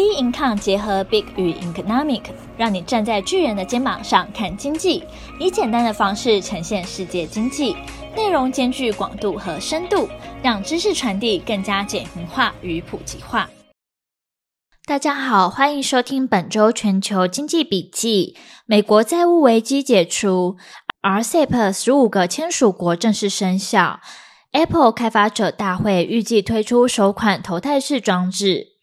B Income 结合 Big 与 Economic，让你站在巨人的肩膀上看经济，以简单的方式呈现世界经济，内容兼具广度和深度，让知识传递更加简明化与普及化。大家好，欢迎收听本周全球经济笔记。美国债务危机解除，RCEP 十五个签署国正式生效。Apple 开发者大会预计推出首款头戴式装置。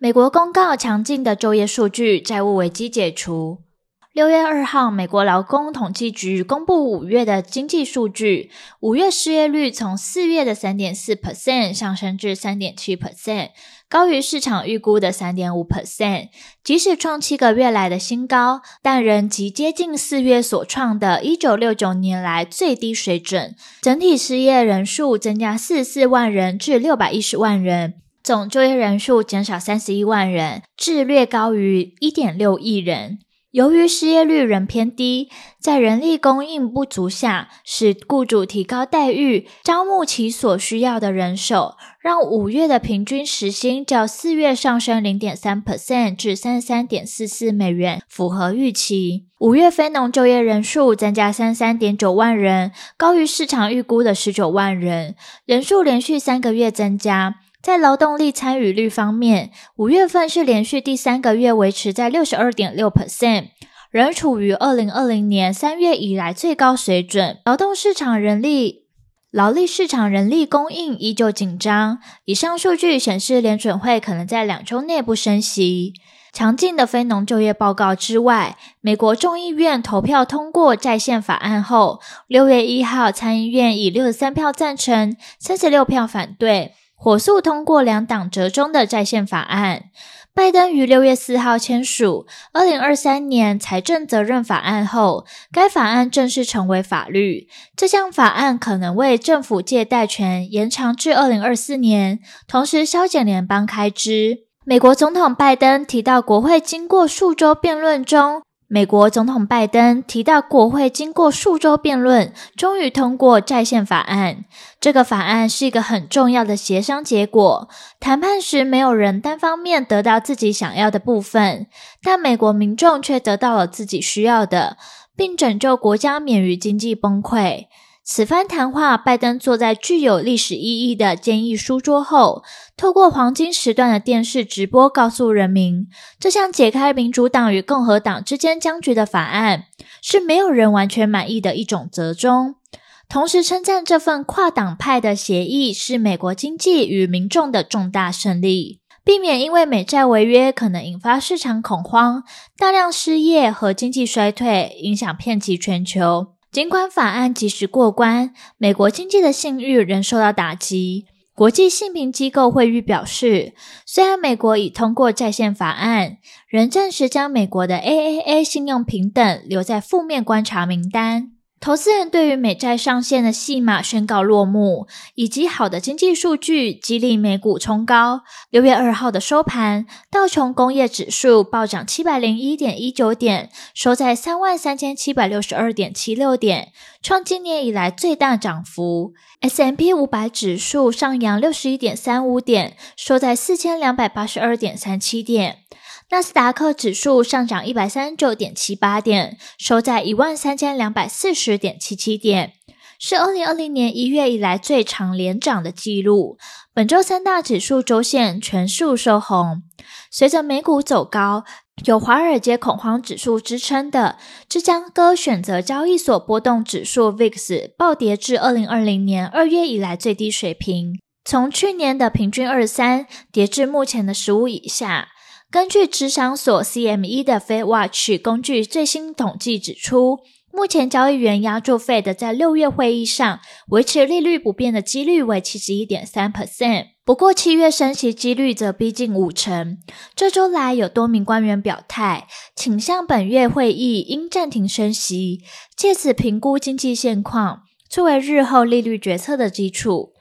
美国公告强劲的就业数据，债务危机解除。六月二号，美国劳工统计局公布五月的经济数据，五月失业率从四月的三点四 percent 上升至三点七 percent，高于市场预估的三点五 percent。即使创七个月来的新高，但仍极接近四月所创的一九六九年来最低水准。整体失业人数增加四十四万人至六百一十万人。总就业人数减少三十一万人，至略高于一点六亿人。由于失业率仍偏低，在人力供应不足下，使雇主提高待遇，招募其所需要的人手，让五月的平均时薪较四月上升零点三 percent 至三十三点四四美元，符合预期。五月非农就业人数增加三十三点九万人，高于市场预估的十九万人，人数连续三个月增加。在劳动力参与率方面，五月份是连续第三个月维持在六十二点六 percent，仍处于二零二零年三月以来最高水准。劳动市场人力、劳力市场人力供应依旧紧张。以上数据显示，联准会可能在两周内不升息。强劲的非农就业报告之外，美国众议院投票通过债宪法案后，六月一号参议院以六十三票赞成、三十六票反对。火速通过两党折中的在线法案。拜登于六月四号签署二零二三年财政责任法案后，该法案正式成为法律。这项法案可能为政府借贷权延长至二零二四年，同时削减联邦开支。美国总统拜登提到，国会经过数周辩论中。美国总统拜登提到，国会经过数周辩论，终于通过在线法案。这个法案是一个很重要的协商结果。谈判时，没有人单方面得到自己想要的部分，但美国民众却得到了自己需要的，并拯救国家免于经济崩溃。此番谈话，拜登坐在具有历史意义的坚毅书桌后，透过黄金时段的电视直播告诉人民，这项解开民主党与共和党之间僵局的法案，是没有人完全满意的一种折中。同时称赞这份跨党派的协议是美国经济与民众的重大胜利，避免因为美债违约可能引发市场恐慌、大量失业和经济衰退，影响遍及全球。尽管法案及时过关，美国经济的信誉仍受到打击。国际信评机构惠誉表示，虽然美国已通过在线法案，仍暂时将美国的 AAA 信用平等留在负面观察名单。投资人对于美债上限的戏码宣告落幕，以及好的经济数据激励美股冲高。六月二号的收盘，道琼工业指数暴涨七百零一点一九点，收在三万三千七百六十二点七六点，创今年以来最大涨幅。S M P 五百指数上扬六十一点三五点，收在四千两百八十二点三七点。纳斯达克指数上涨一百三十九点七八点，收在一万三千两百四十点七七点，是二零二零年一月以来最长连涨的记录。本周三大指数周线全数收红。随着美股走高，有华尔街恐慌指数支撑的芝加哥选择交易所波动指数 VIX 暴跌至二零二零年二月以来最低水平，从去年的平均二三跌至目前的十五以下。根据职场所 CME 的 FedWatch 工具最新统计指出，目前交易员押注 Fed 在六月会议上维持利率不变的几率为七十一点三 percent，不过七月升息几率则逼近五成。这周来有多名官员表态，倾向本月会议应暂停升息，借此评估经济现况，作为日后利率决策的基础。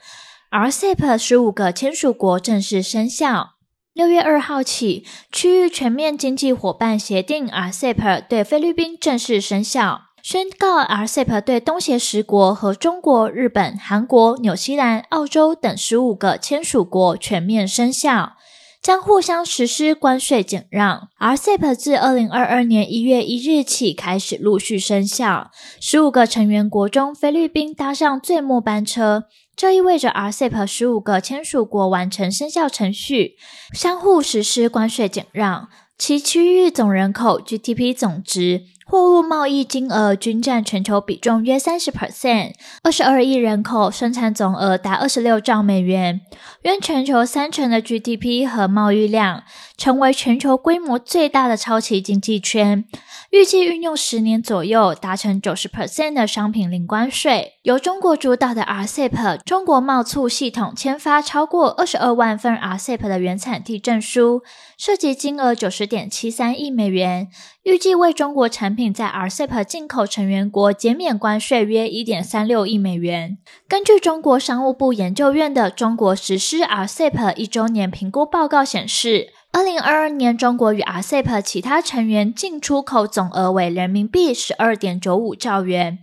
RCEP 十五个签署国正式生效。六月二号起，区域全面经济伙伴协定 （RCEP） 对菲律宾正式生效，宣告 RCEP 对东协十国和中国、日本、韩国、纽西兰、澳洲等十五个签署国全面生效。将互相实施关税减让。RCEP 自二零二二年一月一日起开始陆续生效，十五个成员国中，菲律宾搭上最末班车。这意味着 RCEP 十五个签署国完成生效程序，相互实施关税减让，其区域总人口 GDP 总值。货物贸易金额均占全球比重约三十 percent，二十二亿人口，生产总额达二十六兆美元，约全球三成的 GDP 和贸易量，成为全球规模最大的超级经济圈。预计运用十年左右，达成九十 percent 的商品零关税。由中国主导的 RCEP 中国贸促系统签发超过二十二万份 RCEP 的原产地证书，涉及金额九十点七三亿美元，预计为中国产品在 RCEP 进口成员国减免关税约一点三六亿美元。根据中国商务部研究院的中国实施 RCEP 一周年评估报告显示，二零二二年，中国与 RCEP 其他成员进出口总额为人民币十二点九五兆元，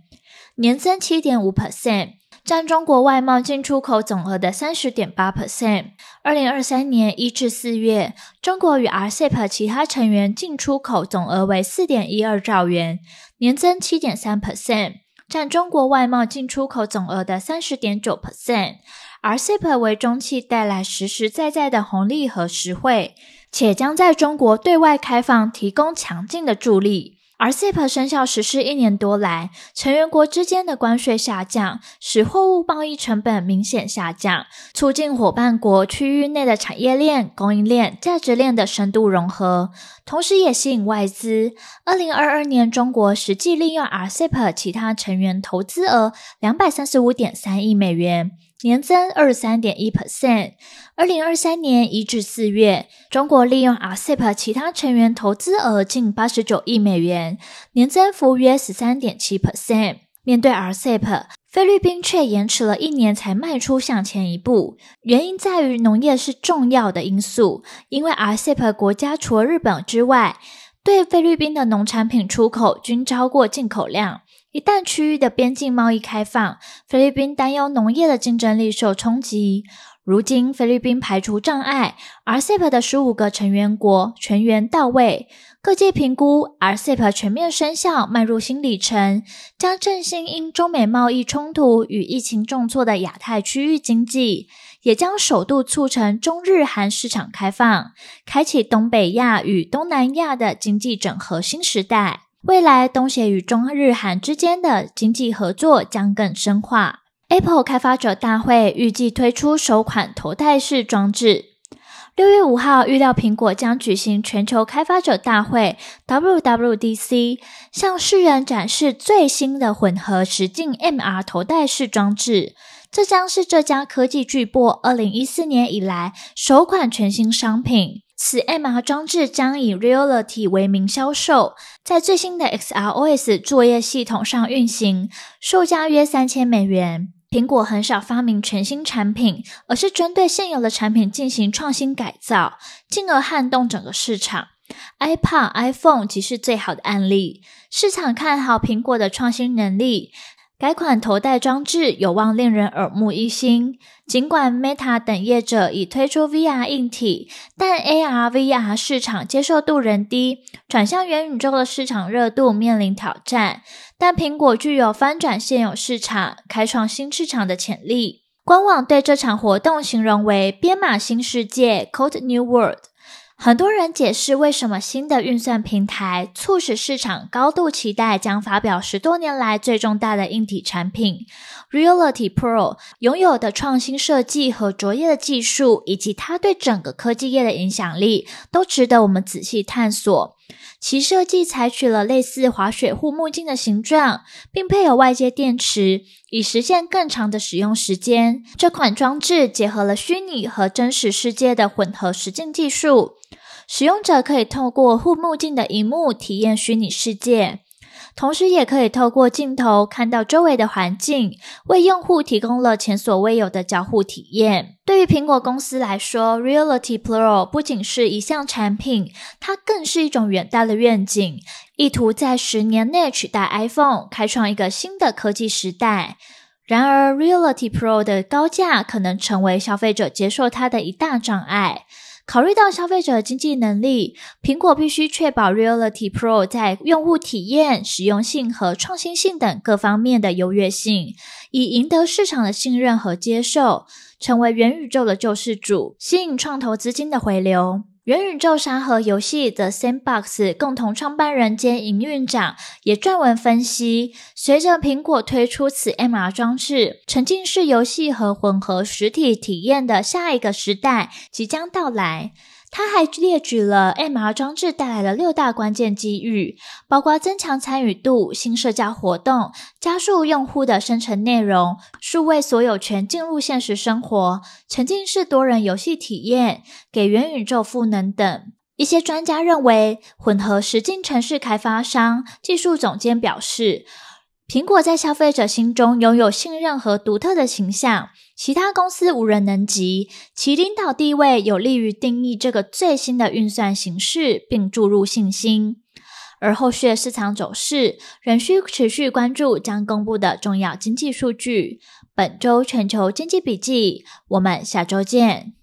年增七点五 percent，占中国外贸进出口总额的三十点八 percent。二零二三年一至四月，中国与 RCEP 其他成员进出口总额为四点一二兆元，年增七点三 percent，占中国外贸进出口总额的三十点九 percent。RCEP 为中企带来实实在在的红利和实惠。且将在中国对外开放提供强劲的助力。RCEP 生效实施一年多来，成员国之间的关税下降，使货物贸易成本明显下降，促进伙伴国区域内的产业链、供应链、价值链的深度融合，同时也吸引外资。二零二二年，中国实际利用 RCEP 其他成员投资额两百三十五点三亿美元。年增二十三点一 percent。二零二三年一至四月，中国利用 RCEP 其他成员投资额近八十九亿美元，年增幅约十三点七 percent。面对 RCEP，菲律宾却延迟了一年才迈出向前一步。原因在于农业是重要的因素，因为 RCEP 国家除了日本之外，对菲律宾的农产品出口均超过进口量。一旦区域的边境贸易开放，菲律宾担忧农业的竞争力受冲击。如今，菲律宾排除障碍，RCEP 的十五个成员国全员到位。各界评估，RCEP 全面生效，迈入新里程，将振兴因中美贸易冲突与疫情重挫的亚太区域经济，也将首度促成中日韩市场开放，开启东北亚与东南亚的经济整合新时代。未来，东协与中日韩之间的经济合作将更深化。Apple 开发者大会预计推出首款头戴式装置。六月五号，预料苹果将举行全球开发者大会 （WWDC），向世人展示最新的混合实境 MR 头戴式装置。这将是这家科技巨擘二零一四年以来首款全新商品。此 MR 装置将以 Reality 为名销售，在最新的 XROS 作业系统上运行，售价约三千美元。苹果很少发明全新产品，而是针对现有的产品进行创新改造，进而撼动整个市场。iPad、iPhone 即是最好的案例，市场看好苹果的创新能力。该款头戴装置有望令人耳目一新。尽管 Meta 等业者已推出 VR 硬体，但 AR、VR 市场接受度仍低，转向元宇宙的市场热度面临挑战。但苹果具有翻转现有市场、开创新市场的潜力。官网对这场活动形容为“编码新世界 ”（Code New World）。很多人解释为什么新的运算平台促使市场高度期待将发表十多年来最重大的硬体产品 Reality Pro 拥有的创新设计和卓越的技术，以及它对整个科技业的影响力，都值得我们仔细探索。其设计采取了类似滑雪护目镜的形状，并配有外接电池，以实现更长的使用时间。这款装置结合了虚拟和真实世界的混合实境技术。使用者可以透过护目镜的荧幕体验虚拟世界，同时也可以透过镜头看到周围的环境，为用户提供了前所未有的交互体验。对于苹果公司来说，Reality Pro 不仅是一项产品，它更是一种远大的愿景，意图在十年内取代 iPhone，开创一个新的科技时代。然而，Reality Pro 的高价可能成为消费者接受它的一大障碍。考虑到消费者经济能力，苹果必须确保 Reality Pro 在用户体验、实用性和创新性等各方面的优越性，以赢得市场的信任和接受，成为元宇宙的救世主，吸引创投资金的回流。元宇宙沙盒游戏 The Sandbox 共同创办人兼营运长也撰文分析，随着苹果推出此 MR 装置，沉浸式游戏和混合实体体验的下一个时代即将到来。他还列举了 MR 装置带来的六大关键机遇，包括增强参与度、新社交活动、加速用户的生成内容、数位所有权进入现实生活、沉浸式多人游戏体验、给元宇宙赋能等。一些专家认为，混合实境城市开发商技术总监表示，苹果在消费者心中拥有信任和独特的形象。其他公司无人能及，其领导地位有利于定义这个最新的运算形式，并注入信心。而后续的市场走势仍需持续关注将公布的重要经济数据。本周全球经济笔记，我们下周见。